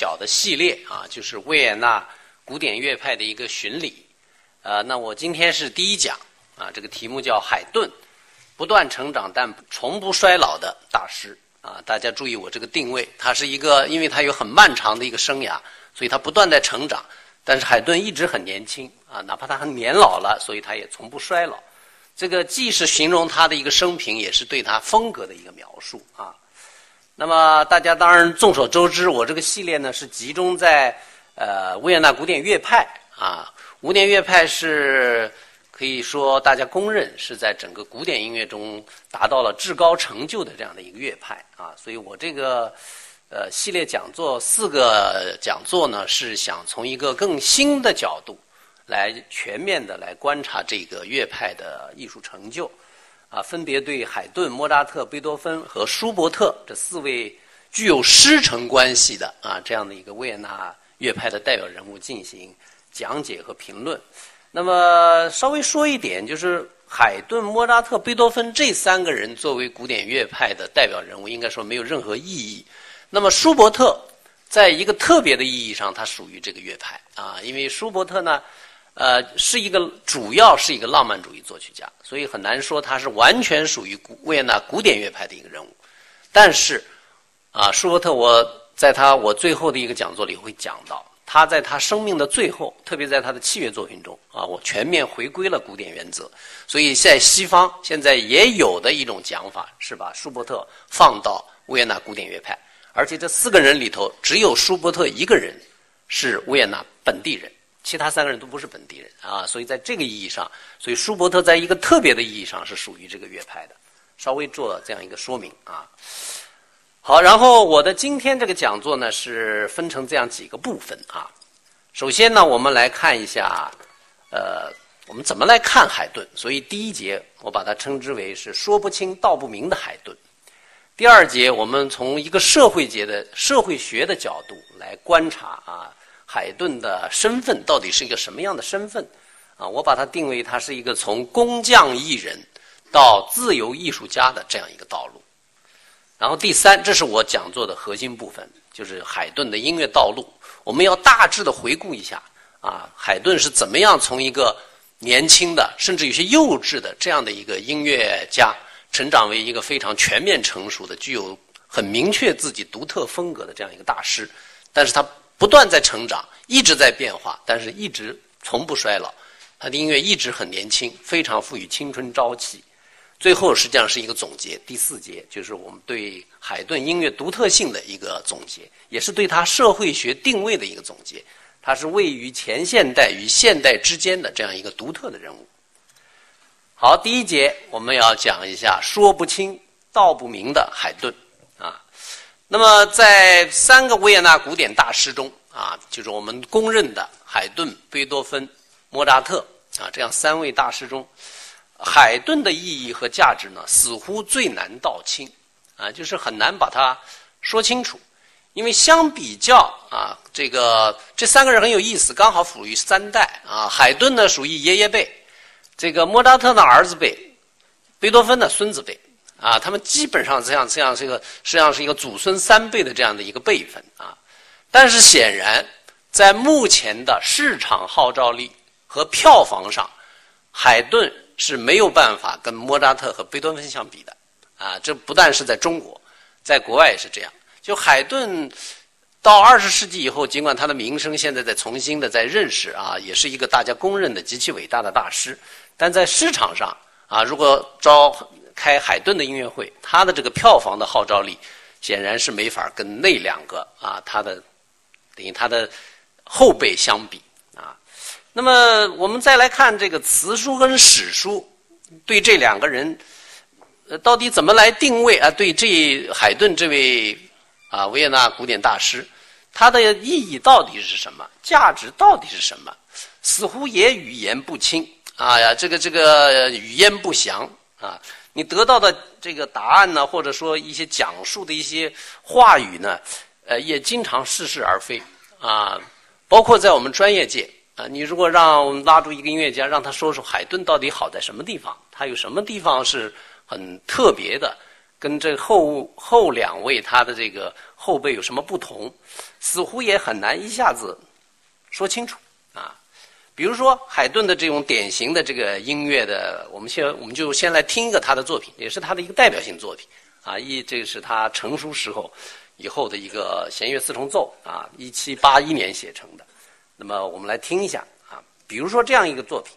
小的系列啊，就是维也纳古典乐派的一个巡礼。呃，那我今天是第一讲啊，这个题目叫海顿，不断成长但从不衰老的大师啊。大家注意我这个定位，他是一个，因为他有很漫长的一个生涯，所以他不断在成长。但是海顿一直很年轻啊，哪怕他很年老了，所以他也从不衰老。这个既是形容他的一个生平，也是对他风格的一个描述啊。那么大家当然众所周知，我这个系列呢是集中在呃维也纳古典乐派啊。古典乐派是可以说大家公认是在整个古典音乐中达到了至高成就的这样的一个乐派啊。所以我这个呃系列讲座四个讲座呢，是想从一个更新的角度来全面的来观察这个乐派的艺术成就。啊，分别对海顿、莫扎特、贝多芬和舒伯特这四位具有师承关系的啊这样的一个维也纳乐派的代表人物进行讲解和评论。那么稍微说一点，就是海顿、莫扎特、贝多芬这三个人作为古典乐派的代表人物，应该说没有任何意义。那么舒伯特在一个特别的意义上，他属于这个乐派啊，因为舒伯特呢。呃，是一个主要是一个浪漫主义作曲家，所以很难说他是完全属于古维也纳古典乐派的一个人物。但是，啊，舒伯特，我在他我最后的一个讲座里会讲到，他在他生命的最后，特别在他的器乐作品中，啊，我全面回归了古典原则。所以在西方现在也有的一种讲法是把舒伯特放到维也纳古典乐派，而且这四个人里头，只有舒伯特一个人是维也纳本地人。其他三个人都不是本地人啊，所以在这个意义上，所以舒伯特在一个特别的意义上是属于这个乐派的。稍微做这样一个说明啊。好，然后我的今天这个讲座呢是分成这样几个部分啊。首先呢，我们来看一下，呃，我们怎么来看海顿。所以第一节我把它称之为是说不清道不明的海顿。第二节我们从一个社会节的社会学的角度来观察啊。海顿的身份到底是一个什么样的身份？啊，我把它定为他是一个从工匠艺人到自由艺术家的这样一个道路。然后第三，这是我讲座的核心部分，就是海顿的音乐道路。我们要大致的回顾一下啊，海顿是怎么样从一个年轻的，甚至有些幼稚的这样的一个音乐家，成长为一个非常全面成熟的、具有很明确自己独特风格的这样一个大师。但是他。不断在成长，一直在变化，但是一直从不衰老。他的音乐一直很年轻，非常富于青春朝气。最后实际上是一个总结，第四节就是我们对海顿音乐独特性的一个总结，也是对他社会学定位的一个总结。他是位于前现代与现代之间的这样一个独特的人物。好，第一节我们要讲一下说不清道不明的海顿。那么，在三个维也纳古典大师中，啊，就是我们公认的海顿、贝多芬、莫扎特啊，这样三位大师中，海顿的意义和价值呢，似乎最难道清，啊，就是很难把它说清楚。因为相比较啊，这个这三个人很有意思，刚好属于三代啊。海顿呢属于爷爷辈，这个莫扎特的儿子辈，贝多芬的孙子辈。啊，他们基本上这样这样是一个实际上是一个祖孙三辈的这样的一个辈分啊，但是显然在目前的市场号召力和票房上，海顿是没有办法跟莫扎特和贝多芬相比的啊。这不但是在中国，在国外也是这样。就海顿到二十世纪以后，尽管他的名声现在在重新的在认识啊，也是一个大家公认的极其伟大的大师，但在市场上啊，如果招。开海顿的音乐会，他的这个票房的号召力显然是没法跟那两个啊，他的等于他的后辈相比啊。那么我们再来看这个词书跟史书对这两个人呃到底怎么来定位啊？对这海顿这位啊维也纳古典大师，他的意义到底是什么？价值到底是什么？似乎也语言不清啊呀，这个这个语言不详啊。你得到的这个答案呢，或者说一些讲述的一些话语呢，呃，也经常似是而非啊。包括在我们专业界啊，你如果让拉住一个音乐家，让他说说海顿到底好在什么地方，他有什么地方是很特别的，跟这后后两位他的这个后辈有什么不同，似乎也很难一下子说清楚。比如说海顿的这种典型的这个音乐的，我们先我们就先来听一个他的作品，也是他的一个代表性作品啊。一这是他成熟时候以后的一个弦乐四重奏啊，一七八一年写成的。那么我们来听一下啊，比如说这样一个作品。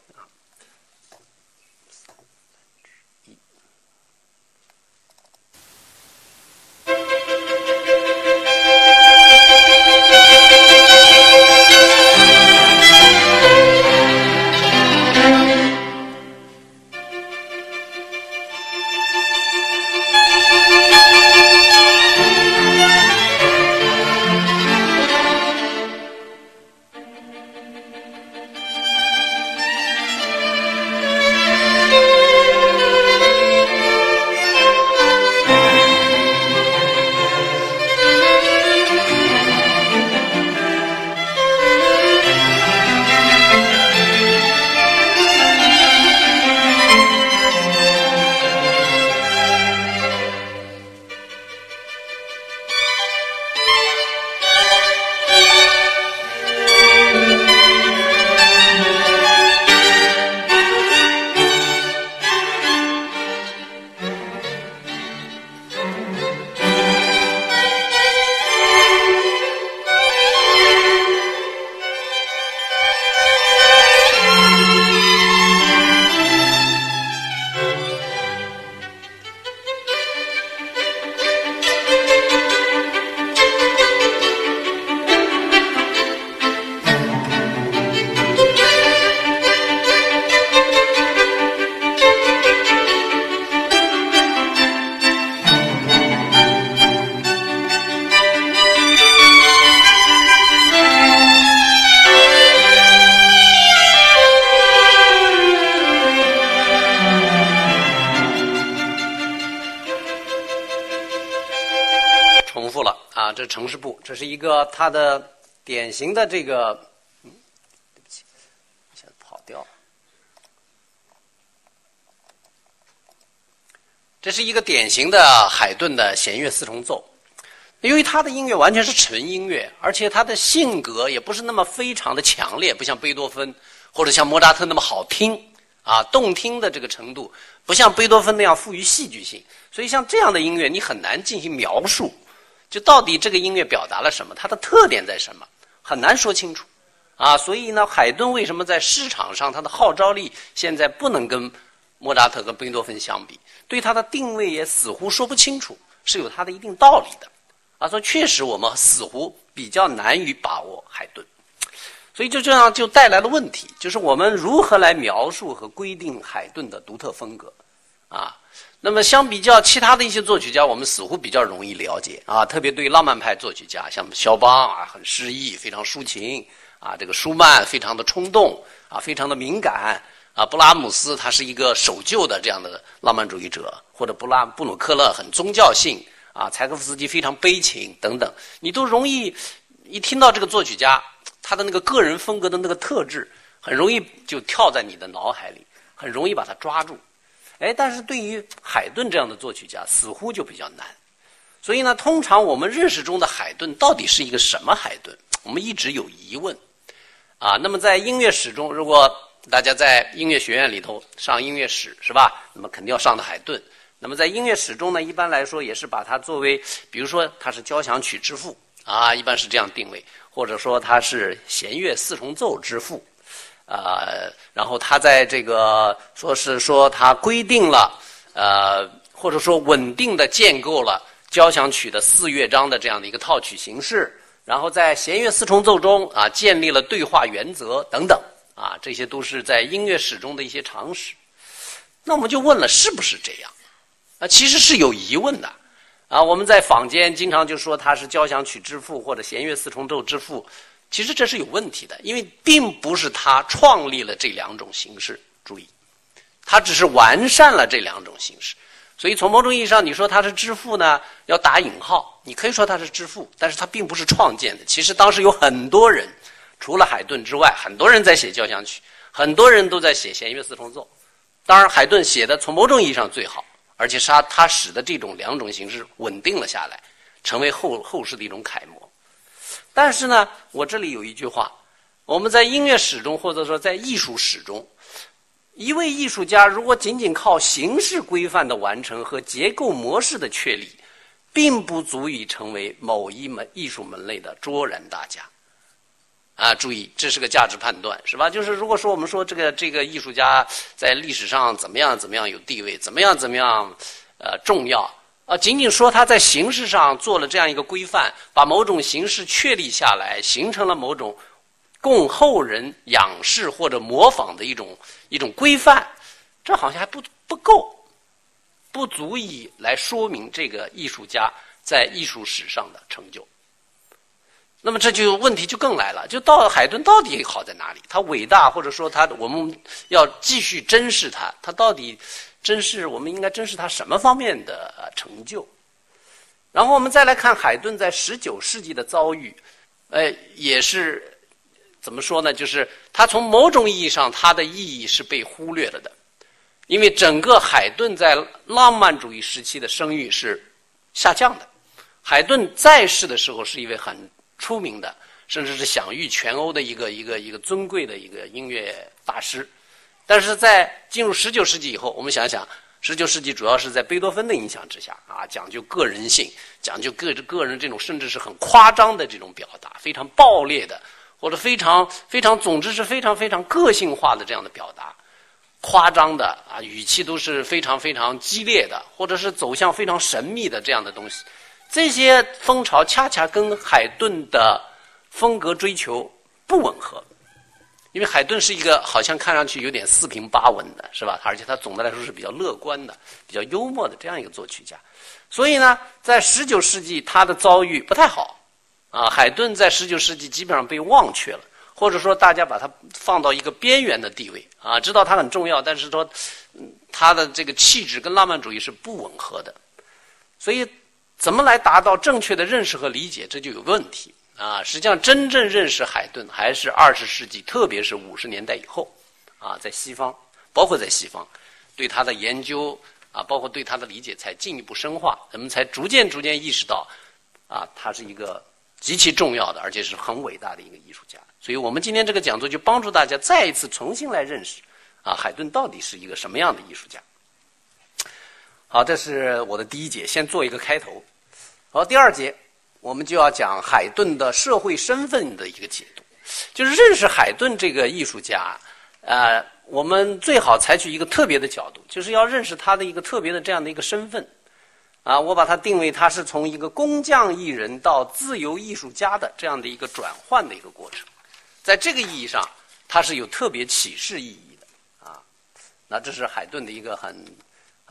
啊，这城市部，这是一个它的典型的这个，嗯，对不起，现在跑调。这是一个典型的海顿的弦乐四重奏，由于他的音乐完全是纯音乐，而且他的性格也不是那么非常的强烈，不像贝多芬或者像莫扎特那么好听啊，动听的这个程度不像贝多芬那样富于戏剧性，所以像这样的音乐你很难进行描述。就到底这个音乐表达了什么？它的特点在什么？很难说清楚，啊，所以呢，海顿为什么在市场上它的号召力现在不能跟莫扎特跟贝多芬相比？对它的定位也似乎说不清楚，是有它的一定道理的，啊，说确实我们似乎比较难于把握海顿，所以就这样就带来了问题，就是我们如何来描述和规定海顿的独特风格，啊？那么相比较其他的一些作曲家，我们似乎比较容易了解啊，特别对浪漫派作曲家，像肖邦啊，很诗意，非常抒情啊；这个舒曼非常的冲动啊，非常的敏感啊；布拉姆斯他是一个守旧的这样的浪漫主义者，或者布拉布鲁克勒很宗教性啊；柴可夫斯基非常悲情等等，你都容易一听到这个作曲家他的那个个人风格的那个特质，很容易就跳在你的脑海里，很容易把它抓住。哎，但是对于海顿这样的作曲家，似乎就比较难。所以呢，通常我们认识中的海顿到底是一个什么海顿？我们一直有疑问。啊，那么在音乐史中，如果大家在音乐学院里头上音乐史，是吧？那么肯定要上的海顿。那么在音乐史中呢，一般来说也是把它作为，比如说他是交响曲之父啊，一般是这样定位，或者说他是弦乐四重奏之父。啊，然后他在这个说是说他规定了，呃，或者说稳定的建构了交响曲的四乐章的这样的一个套曲形式，然后在弦乐四重奏中啊建立了对话原则等等啊，这些都是在音乐史中的一些常识。那我们就问了，是不是这样？啊，其实是有疑问的啊。我们在坊间经常就说他是交响曲之父或者弦乐四重奏之父。其实这是有问题的，因为并不是他创立了这两种形式。注意，他只是完善了这两种形式。所以从某种意义上，你说他是之父呢，要打引号。你可以说他是之父，但是他并不是创建的。其实当时有很多人，除了海顿之外，很多人在写交响曲，很多人都在写弦乐四重奏。当然，海顿写的从某种意义上最好而且是他他使得这种两种形式稳定了下来，成为后后世的一种楷模。但是呢，我这里有一句话：我们在音乐史中，或者说在艺术史中，一位艺术家如果仅仅靠形式规范的完成和结构模式的确立，并不足以成为某一门艺术门类的卓然大家。啊，注意，这是个价值判断，是吧？就是如果说我们说这个这个艺术家在历史上怎么样怎么样有地位，怎么样怎么样呃重要啊，仅仅说他在形式上做了这样一个规范，把某种形式确立下来，形成了某种供后人仰视或者模仿的一种一种规范，这好像还不不够，不足以来说明这个艺术家在艺术史上的成就。那么这就问题就更来了，就到海顿到底好在哪里？他伟大，或者说他我们要继续珍视他，他到底珍视我们应该珍视他什么方面的成就？然后我们再来看海顿在十九世纪的遭遇，呃，也是怎么说呢？就是他从某种意义上他的意义是被忽略了的，因为整个海顿在浪漫主义时期的声誉是下降的。海顿在世的时候是一位很。出名的，甚至是享誉全欧的一个一个一个尊贵的一个音乐大师，但是在进入十九世纪以后，我们想想，十九世纪主要是在贝多芬的影响之下啊，讲究个人性，讲究个个人这种甚至是很夸张的这种表达，非常暴烈的，或者非常非常，总之是非常非常个性化的这样的表达，夸张的啊，语气都是非常非常激烈的，或者是走向非常神秘的这样的东西。这些风潮恰恰跟海顿的风格追求不吻合，因为海顿是一个好像看上去有点四平八稳的，是吧？而且他总的来说是比较乐观的、比较幽默的这样一个作曲家。所以呢，在十九世纪他的遭遇不太好啊。海顿在十九世纪基本上被忘却了，或者说大家把他放到一个边缘的地位啊，知道他很重要，但是说他的这个气质跟浪漫主义是不吻合的，所以。怎么来达到正确的认识和理解，这就有问题啊！实际上，真正认识海顿还是二十世纪，特别是五十年代以后，啊，在西方，包括在西方，对他的研究啊，包括对他的理解才进一步深化，人们才逐渐逐渐意识到，啊，他是一个极其重要的，而且是很伟大的一个艺术家。所以我们今天这个讲座就帮助大家再一次重新来认识，啊，海顿到底是一个什么样的艺术家。好，这是我的第一节，先做一个开头。好，第二节我们就要讲海顿的社会身份的一个解读，就是认识海顿这个艺术家，呃，我们最好采取一个特别的角度，就是要认识他的一个特别的这样的一个身份，啊，我把它定位他是从一个工匠艺人到自由艺术家的这样的一个转换的一个过程，在这个意义上，它是有特别启示意义的，啊，那这是海顿的一个很。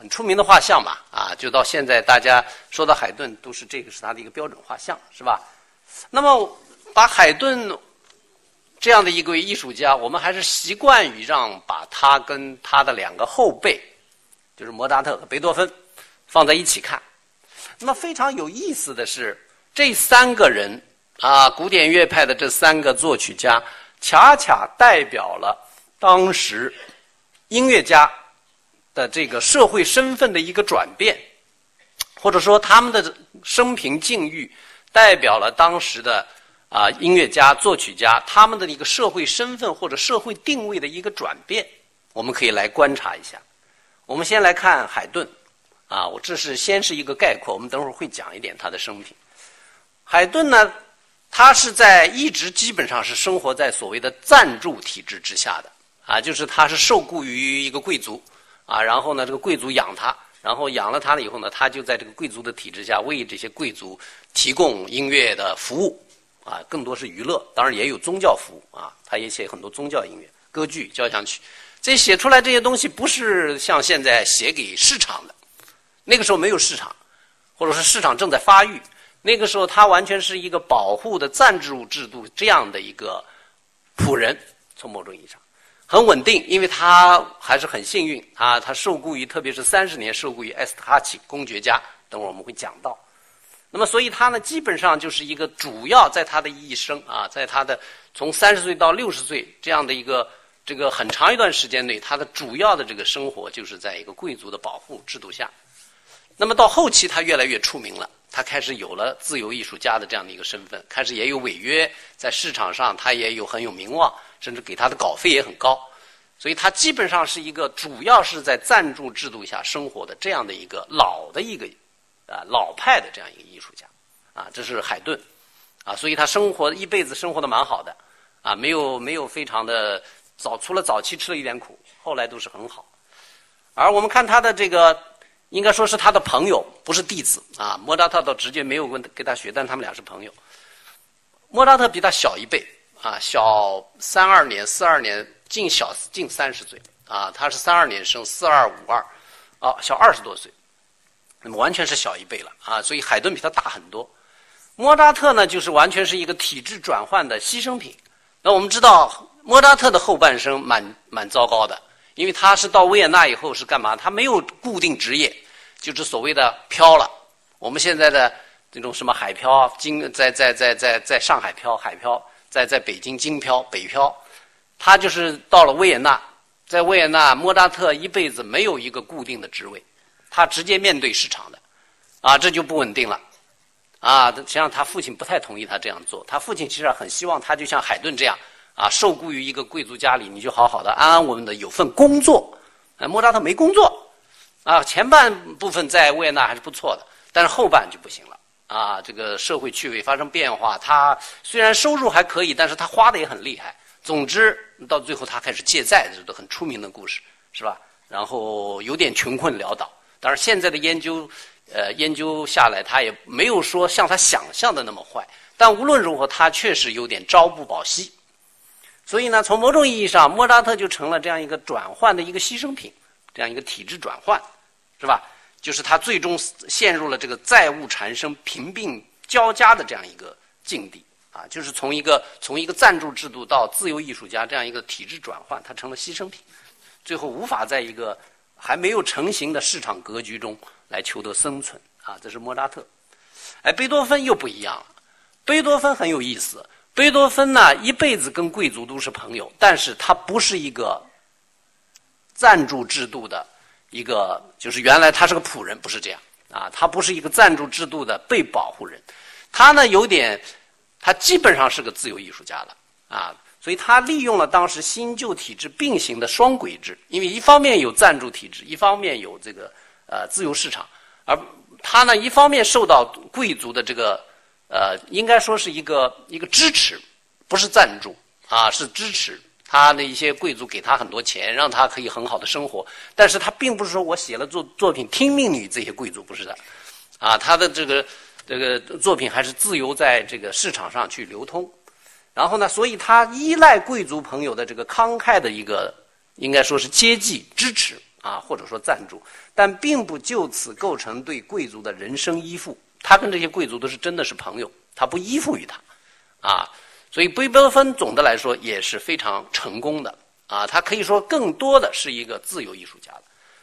很出名的画像吧，啊，就到现在大家说到海顿，都是这个是他的一个标准画像，是吧？那么把海顿这样的一位艺术家，我们还是习惯于让把他跟他的两个后辈，就是莫扎特和贝多芬放在一起看。那么非常有意思的是，这三个人啊，古典乐派的这三个作曲家，恰恰代表了当时音乐家。的这个社会身份的一个转变，或者说他们的生平境遇，代表了当时的啊音乐家、作曲家他们的一个社会身份或者社会定位的一个转变，我们可以来观察一下。我们先来看海顿，啊，我这是先是一个概括，我们等会儿会讲一点他的生平。海顿呢，他是在一直基本上是生活在所谓的赞助体制之下的，啊，就是他是受雇于一个贵族。啊，然后呢，这个贵族养他，然后养了他了以后呢，他就在这个贵族的体制下为这些贵族提供音乐的服务，啊，更多是娱乐，当然也有宗教服务啊，他也写很多宗教音乐、歌剧、交响曲。这写出来这些东西不是像现在写给市场的，那个时候没有市场，或者是市场正在发育，那个时候他完全是一个保护的赞助制度这样的一个仆人，从某种意义上。很稳定，因为他还是很幸运啊！他受雇于，特别是三十年受雇于埃斯特哈奇公爵家，等会儿我们会讲到。那么，所以他呢，基本上就是一个主要在他的一生啊，在他的从三十岁到六十岁这样的一个这个很长一段时间内，他的主要的这个生活就是在一个贵族的保护制度下那么到后期他越来越出名了，他开始有了自由艺术家的这样的一个身份，开始也有违约，在市场上他也有很有名望，甚至给他的稿费也很高。所以，他基本上是一个主要是在赞助制度下生活的这样的一个老的一个啊老派的这样一个艺术家啊，这是海顿啊，所以他生活一辈子生活的蛮好的啊，没有没有非常的早，除了早期吃了一点苦，后来都是很好。而我们看他的这个，应该说是他的朋友，不是弟子啊。莫扎特倒直接没有问跟他学，但他们俩是朋友。莫扎特比他小一辈啊，小三二年、四二年。近小近三十岁啊，他是三二年生，四二五二，啊，小二十多岁，那么完全是小一辈了啊，所以海顿比他大很多。莫扎特呢，就是完全是一个体制转换的牺牲品。那我们知道，莫扎特的后半生蛮蛮糟糕的，因为他是到维也纳以后是干嘛？他没有固定职业，就是所谓的漂了。我们现在的这种什么海漂啊，京在在在在在上海漂，海漂在在北京京漂，北漂。他就是到了维也纳，在维也纳，莫扎特一辈子没有一个固定的职位，他直接面对市场的，啊，这就不稳定了，啊，实际上他父亲不太同意他这样做，他父亲其实很希望他就像海顿这样，啊，受雇于一个贵族家里，你就好好的、安安稳稳的有份工作。莫扎特没工作，啊，前半部分在维也纳还是不错的，但是后半就不行了，啊，这个社会趣味发生变化，他虽然收入还可以，但是他花的也很厉害。总之，到最后他开始借债，这都很出名的故事，是吧？然后有点穷困潦倒。当然，现在的研究，呃，研究下来，他也没有说像他想象的那么坏。但无论如何，他确实有点朝不保夕。所以呢，从某种意义上，莫扎特就成了这样一个转换的一个牺牲品，这样一个体制转换，是吧？就是他最终陷入了这个债务缠身、贫病交加的这样一个境地。啊，就是从一个从一个赞助制度到自由艺术家这样一个体制转换，他成了牺牲品，最后无法在一个还没有成型的市场格局中来求得生存。啊，这是莫扎特。哎，贝多芬又不一样了。贝多芬很有意思。贝多芬呢，一辈子跟贵族都是朋友，但是他不是一个赞助制度的一个，就是原来他是个仆人，不是这样。啊，他不是一个赞助制度的被保护人，他呢有点。他基本上是个自由艺术家了。啊，所以他利用了当时新旧体制并行的双轨制，因为一方面有赞助体制，一方面有这个呃自由市场，而他呢一方面受到贵族的这个呃应该说是一个一个支持，不是赞助。啊是支持他的一些贵族给他很多钱，让他可以很好的生活，但是他并不是说我写了作作品听命于这些贵族，不是的，啊他的这个。这个作品还是自由在这个市场上去流通，然后呢，所以他依赖贵族朋友的这个慷慨的一个，应该说是接济支持啊，或者说赞助，但并不就此构成对贵族的人生依附。他跟这些贵族都是真的是朋友，他不依附于他，啊，所以贝多芬总的来说也是非常成功的啊，他可以说更多的是一个自由艺术家了。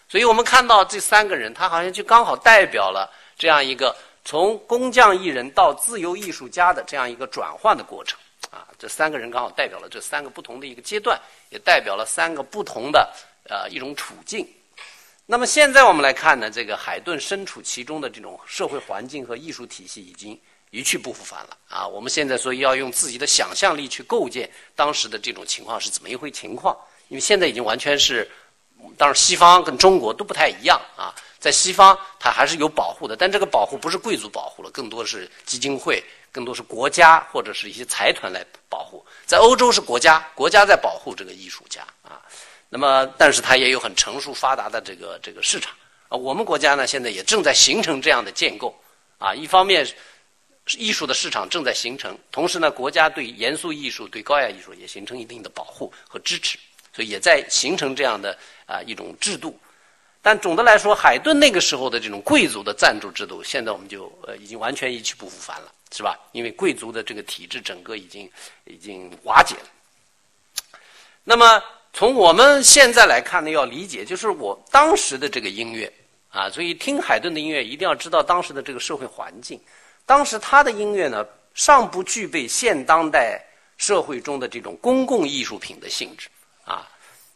所以我们看到这三个人，他好像就刚好代表了这样一个。从工匠艺人到自由艺术家的这样一个转换的过程，啊，这三个人刚好代表了这三个不同的一个阶段，也代表了三个不同的呃一种处境。那么现在我们来看呢，这个海顿身处其中的这种社会环境和艺术体系已经一去不复返了啊。我们现在所以要用自己的想象力去构建当时的这种情况是怎么一回情况，因为现在已经完全是，当然西方跟中国都不太一样啊。在西方，它还是有保护的，但这个保护不是贵族保护了，更多是基金会，更多是国家或者是一些财团来保护。在欧洲是国家，国家在保护这个艺术家啊。那么，但是它也有很成熟发达的这个这个市场啊。我们国家呢，现在也正在形成这样的建构啊。一方面，艺术的市场正在形成，同时呢，国家对严肃艺术、对高雅艺术也形成一定的保护和支持，所以也在形成这样的啊一种制度。但总的来说，海顿那个时候的这种贵族的赞助制度，现在我们就呃已经完全一去不复返了，是吧？因为贵族的这个体制整个已经已经瓦解了。那么从我们现在来看呢，要理解就是我当时的这个音乐啊，所以听海顿的音乐一定要知道当时的这个社会环境。当时他的音乐呢，尚不具备现当代社会中的这种公共艺术品的性质啊，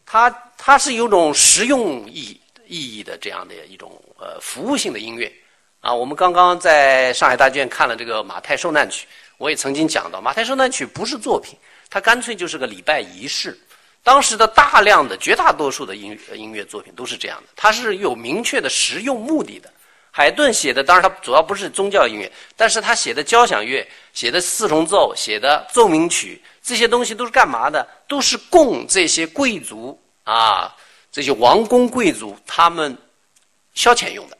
它它是有种实用意。意义的这样的一种呃服务性的音乐啊。我们刚刚在上海大剧院看了这个《马太受难曲》，我也曾经讲到，《马太受难曲》不是作品，它干脆就是个礼拜仪式。当时的大量的绝大多数的音音乐作品都是这样的，它是有明确的实用目的的。海顿写的，当然他主要不是宗教音乐，但是他写的交响乐、写的四重奏、写的奏鸣曲，这些东西都是干嘛的？都是供这些贵族啊，这些王公贵族他们消遣用的，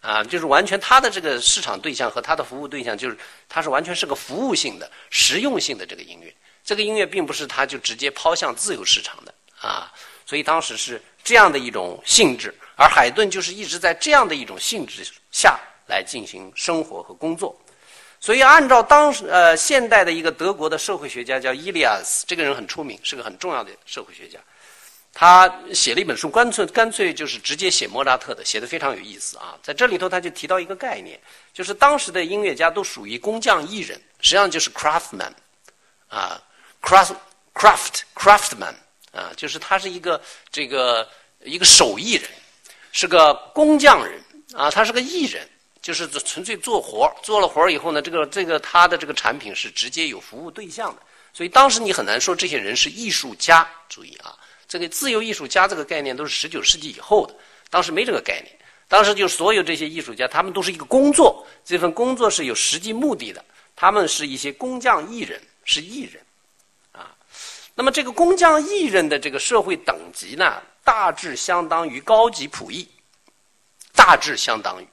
啊，就是完全他的这个市场对象和他的服务对象，就是他是完全是个服务性的、实用性的这个音乐。这个音乐并不是他就直接抛向自由市场的啊，所以当时是这样的一种性质。而海顿就是一直在这样的一种性质下来进行生活和工作，所以按照当时呃现代的一个德国的社会学家叫伊利亚斯，这个人很出名，是个很重要的社会学家。他写了一本书，干脆干脆就是直接写莫扎特的，写的非常有意思啊。在这里头他就提到一个概念，就是当时的音乐家都属于工匠艺人，实际上就是 craftman 啊，craft craft craftman 啊，就是他是一个这个一个手艺人。是个工匠人啊，他是个艺人，就是纯粹做活做了活以后呢，这个这个他的这个产品是直接有服务对象的，所以当时你很难说这些人是艺术家。注意啊，这个自由艺术家这个概念都是十九世纪以后的，当时没这个概念。当时就所有这些艺术家，他们都是一个工作，这份工作是有实际目的的，他们是一些工匠艺人，是艺人啊。那么这个工匠艺人的这个社会等级呢？大致相当于高级仆役，大致相当于。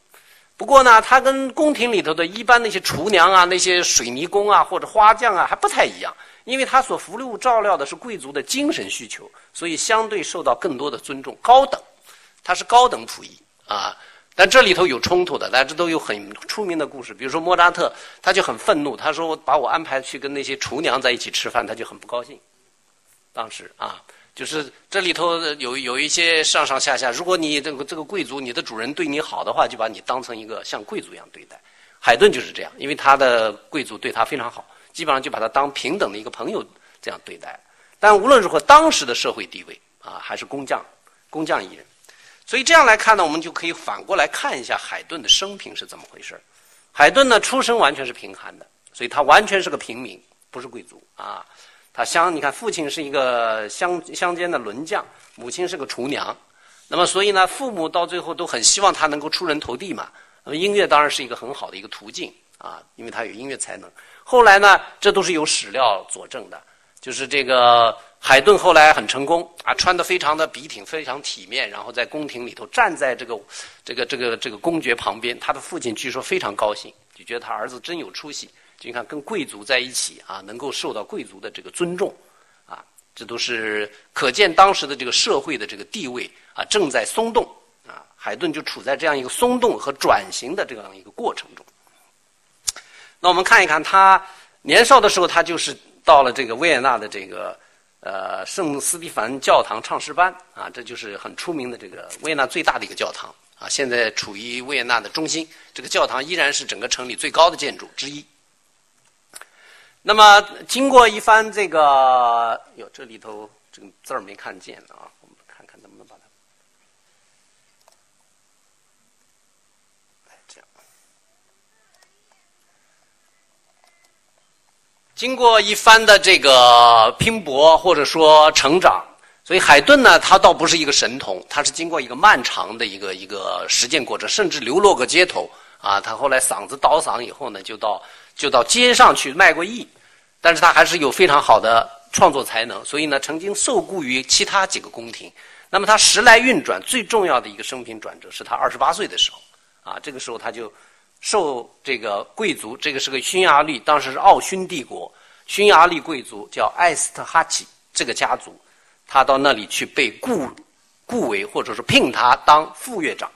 不过呢，他跟宫廷里头的一般那些厨娘啊、那些水泥工啊或者花匠啊还不太一样，因为他所服务照料的是贵族的精神需求，所以相对受到更多的尊重，高等。他是高等仆役啊，但这里头有冲突的，大家都有很出名的故事。比如说莫扎特，他就很愤怒，他说把我安排去跟那些厨娘在一起吃饭，他就很不高兴。当时啊。就是这里头有有一些上上下下，如果你这个这个贵族，你的主人对你好的话，就把你当成一个像贵族一样对待。海顿就是这样，因为他的贵族对他非常好，基本上就把他当平等的一个朋友这样对待。但无论如何，当时的社会地位啊，还是工匠，工匠艺人。所以这样来看呢，我们就可以反过来看一下海顿的生平是怎么回事海顿呢，出身完全是贫寒的，所以他完全是个平民，不是贵族啊。他乡，你看，父亲是一个乡乡间的轮匠，母亲是个厨娘，那么所以呢，父母到最后都很希望他能够出人头地嘛。那么音乐当然是一个很好的一个途径啊，因为他有音乐才能。后来呢，这都是有史料佐证的，就是这个海顿后来很成功啊，穿的非常的笔挺，非常体面，然后在宫廷里头站在这个这个这个这个公爵旁边，他的父亲据说非常高兴，就觉得他儿子真有出息。你看，跟贵族在一起啊，能够受到贵族的这个尊重，啊，这都是可见当时的这个社会的这个地位啊，正在松动啊。海顿就处在这样一个松动和转型的这样一个过程中。那我们看一看，他年少的时候，他就是到了这个维也纳的这个呃圣斯蒂凡教堂唱诗班啊，这就是很出名的这个维也纳最大的一个教堂啊，现在处于维也纳的中心。这个教堂依然是整个城里最高的建筑之一。那么，经过一番这个，哟，这里头这个字儿没看见啊，我们看看能不能把它，这样。经过一番的这个拼搏或者说成长，所以海顿呢，他倒不是一个神童，他是经过一个漫长的一个一个实践过程，甚至流落过街头啊。他后来嗓子倒嗓以后呢，就到。就到街上去卖过艺，但是他还是有非常好的创作才能，所以呢，曾经受雇于其他几个宫廷。那么他时来运转，最重要的一个生平转折是他二十八岁的时候，啊，这个时候他就受这个贵族，这个是个匈牙利，当时是奥匈帝国，匈牙利贵族叫艾斯特哈奇这个家族，他到那里去被雇雇为或者是聘他当副乐长，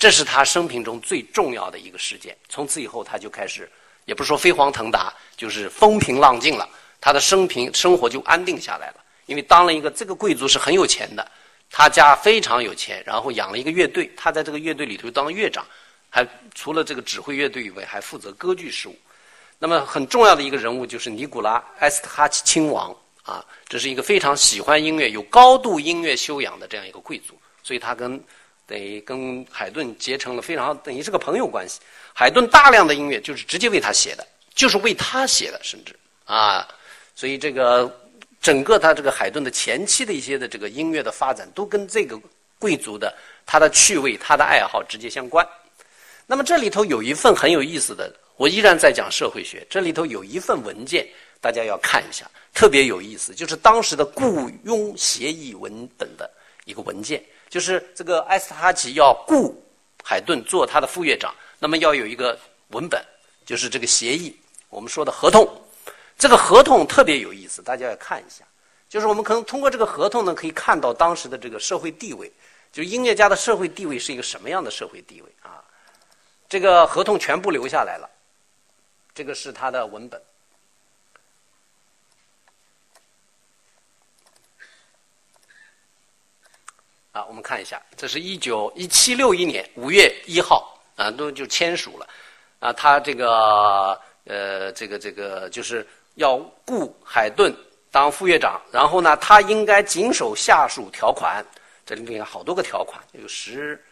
这是他生平中最重要的一个事件。从此以后，他就开始。也不是说飞黄腾达，就是风平浪静了。他的生平生活就安定下来了，因为当了一个这个贵族是很有钱的，他家非常有钱，然后养了一个乐队，他在这个乐队里头当乐长，还除了这个指挥乐队以外，还负责歌剧事务。那么很重要的一个人物就是尼古拉·埃斯特哈奇亲王啊，这是一个非常喜欢音乐、有高度音乐修养的这样一个贵族，所以他跟等于跟海顿结成了非常等于是个朋友关系。海顿大量的音乐就是直接为他写的，就是为他写的，甚至啊，所以这个整个他这个海顿的前期的一些的这个音乐的发展，都跟这个贵族的他的趣味、他的爱好直接相关。那么这里头有一份很有意思的，我依然在讲社会学，这里头有一份文件，大家要看一下，特别有意思，就是当时的雇佣协议文本的一个文件，就是这个埃斯哈奇要雇海顿做他的副乐长。那么要有一个文本，就是这个协议，我们说的合同。这个合同特别有意思，大家要看一下。就是我们可能通过这个合同呢，可以看到当时的这个社会地位，就是音乐家的社会地位是一个什么样的社会地位啊？这个合同全部留下来了，这个是他的文本。啊，我们看一下，这是一九一七六一年五月一号。啊，都就签署了，啊，他这个呃，这个这个就是要雇海顿当副院长，然后呢，他应该谨守下属条款，这里面有好多个条款，有十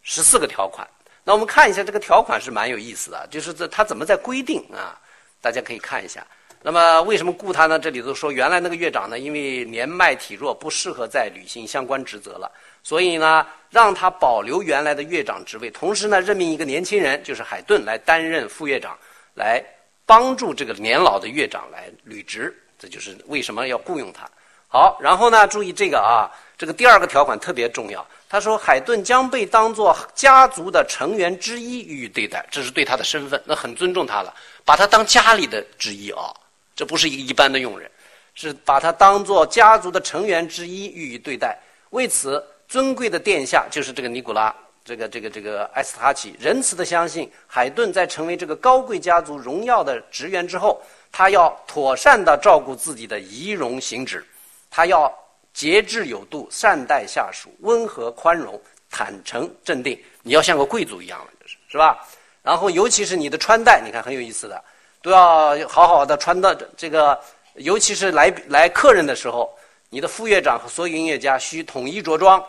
十四个条款。那我们看一下这个条款是蛮有意思的，就是这他怎么在规定啊？大家可以看一下。那么为什么雇他呢？这里头说，原来那个乐长呢，因为年迈体弱，不适合再履行相关职责了。所以呢，让他保留原来的乐长职位，同时呢，任命一个年轻人，就是海顿来担任副乐长，来帮助这个年老的乐长来履职。这就是为什么要雇佣他。好，然后呢，注意这个啊，这个第二个条款特别重要。他说，海顿将被当作家族的成员之一予以对待，这是对他的身份，那很尊重他了，把他当家里的之一啊，这不是一一般的佣人，是把他当作家族的成员之一予以对待。为此。尊贵的殿下就是这个尼古拉，这个这个这个埃斯塔奇，仁慈的相信海顿在成为这个高贵家族荣耀的职员之后，他要妥善的照顾自己的仪容行止，他要节制有度，善待下属，温和宽容，坦诚镇定。你要像个贵族一样了，就是是吧？然后尤其是你的穿戴，你看很有意思的，都要好好的穿的这个，尤其是来来客人的时候，你的副乐长和所有音乐家需统一着装。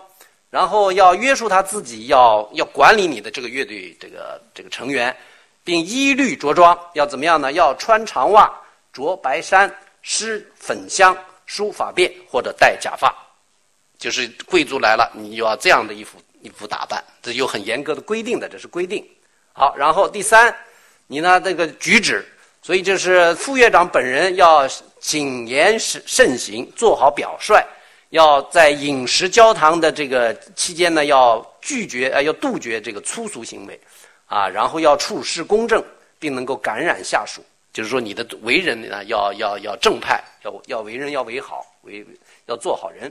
然后要约束他自己，要要管理你的这个乐队这个这个成员，并一律着装，要怎么样呢？要穿长袜、着白衫、施粉香、梳发辫或者戴假发，就是贵族来了，你就要这样的衣服衣服打扮，这有很严格的规定的，这是规定。好，然后第三，你呢这个举止，所以就是副院长本人要谨言慎慎行，做好表率。要在饮食交谈的这个期间呢，要拒绝呃，要杜绝这个粗俗行为，啊，然后要处事公正，并能够感染下属。就是说，你的为人呢，要要要正派，要要为人要为好，为要做好人。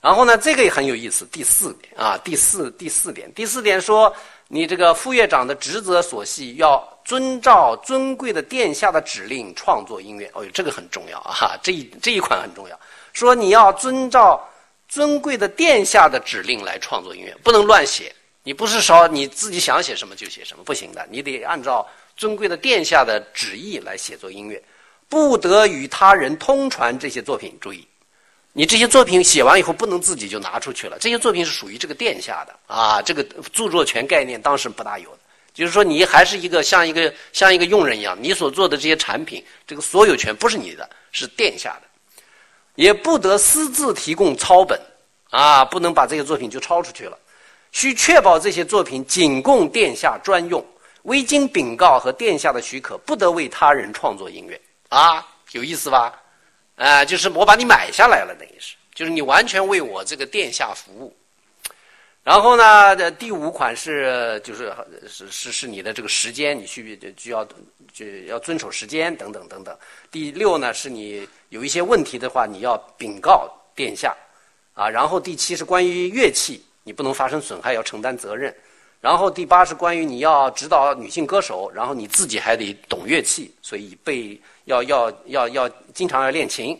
然后呢，这个也很有意思。第四点啊，第四第四点，第四点说，你这个副院长的职责所系，要遵照尊贵的殿下的指令创作音乐。哦，这个很重要啊，这一这一款很重要。说你要遵照尊贵的殿下的指令来创作音乐，不能乱写。你不是说你自己想写什么就写什么，不行的。你得按照尊贵的殿下的旨意来写作音乐，不得与他人通传这些作品。注意，你这些作品写完以后不能自己就拿出去了。这些作品是属于这个殿下的啊，这个著作权概念当时不大有的。就是说，你还是一个像一个像一个佣人一样，你所做的这些产品，这个所有权不是你的，是殿下的。也不得私自提供抄本，啊，不能把这些作品就抄出去了。需确保这些作品仅供殿下专用，未经禀告和殿下的许可，不得为他人创作音乐。啊，有意思吧？啊，就是我把你买下来了，等于是，就是你完全为我这个殿下服务。然后呢，第五款是就是是是是你的这个时间，你需就要就要遵守时间等等等等。第六呢，是你。有一些问题的话，你要禀告殿下，啊，然后第七是关于乐器，你不能发生损害，要承担责任。然后第八是关于你要指导女性歌手，然后你自己还得懂乐器，所以被要要要要经常要练琴，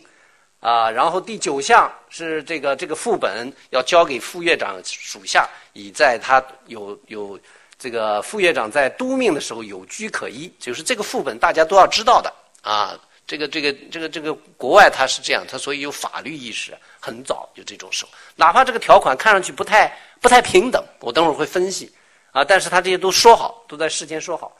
啊，然后第九项是这个这个副本要交给副院长属下，以在他有有这个副院长在督命的时候有据可依，就是这个副本大家都要知道的啊。这个这个这个这个国外他是这样，他所以有法律意识，很早就这种时候，哪怕这个条款看上去不太不太平等，我等会儿会分析啊，但是他这些都说好，都在事先说好。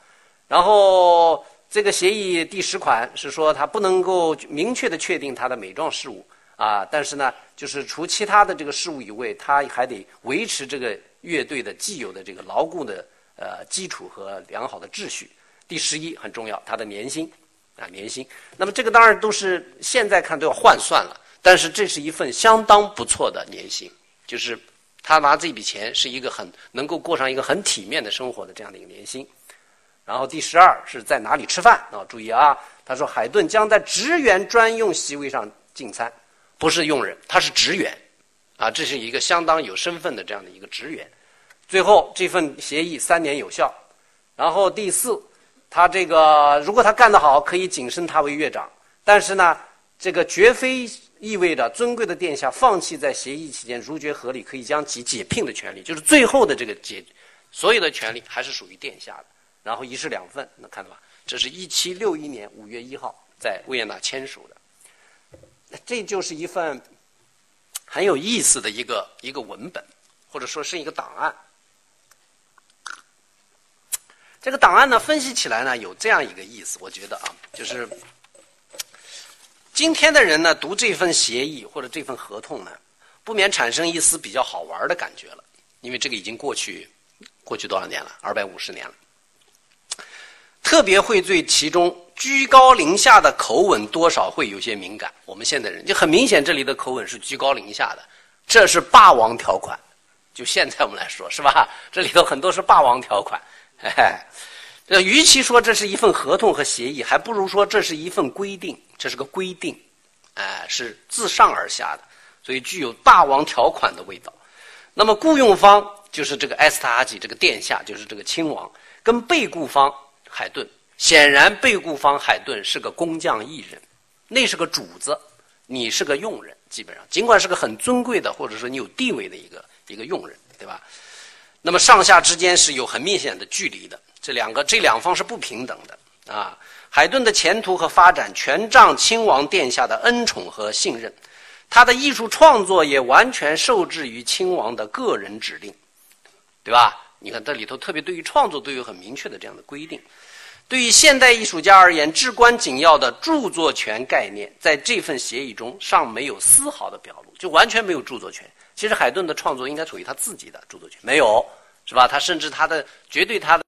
然后这个协议第十款是说，它不能够明确的确定它的美状事务啊，但是呢，就是除其他的这个事务以外，它还得维持这个乐队的既有的这个牢固的呃基础和良好的秩序。第十一很重要，它的年薪。啊，年薪。那么这个当然都是现在看都要换算了，但是这是一份相当不错的年薪，就是他拿这笔钱是一个很能够过上一个很体面的生活的这样的一个年薪。然后第十二是在哪里吃饭啊？注意啊，他说海顿将在职员专用席位上进餐，不是佣人，他是职员，啊，这是一个相当有身份的这样的一个职员。最后这份协议三年有效。然后第四。他这个，如果他干得好，可以晋升他为乐长。但是呢，这个绝非意味着尊贵的殿下放弃在协议期间如觉合理可以将其解聘的权利，就是最后的这个解，所有的权利还是属于殿下的。然后一式两份，能看到吧？这是一七六一年五月一号在维也纳签署的。这就是一份很有意思的一个一个文本，或者说是一个档案。这个档案呢，分析起来呢，有这样一个意思，我觉得啊，就是今天的人呢，读这份协议或者这份合同呢，不免产生一丝比较好玩的感觉了，因为这个已经过去过去多少年了，二百五十年了。特别会对其中居高临下的口吻多少会有些敏感。我们现代人就很明显，这里的口吻是居高临下的，这是霸王条款。就现在我们来说，是吧？这里头很多是霸王条款。这与其说这是一份合同和协议，还不如说这是一份规定。这是个规定，哎，是自上而下的，所以具有霸王条款的味道。那么雇佣方就是这个埃斯塔哈吉这个殿下，就是这个亲王，跟被雇方海顿，显然被雇方海顿是个工匠艺人，那是个主子，你是个佣人，基本上尽管是个很尊贵的，或者说你有地位的一个一个佣人，对吧？那么上下之间是有很明显的距离的，这两个这两方是不平等的啊。海顿的前途和发展全仗亲王殿下的恩宠和信任，他的艺术创作也完全受制于亲王的个人指令，对吧？你看这里头特别对于创作都有很明确的这样的规定。对于现代艺术家而言，至关紧要的著作权概念，在这份协议中尚没有丝毫的表露，就完全没有著作权。其实海顿的创作应该属于他自己的著作权，没有，是吧？他甚至他的绝对他的。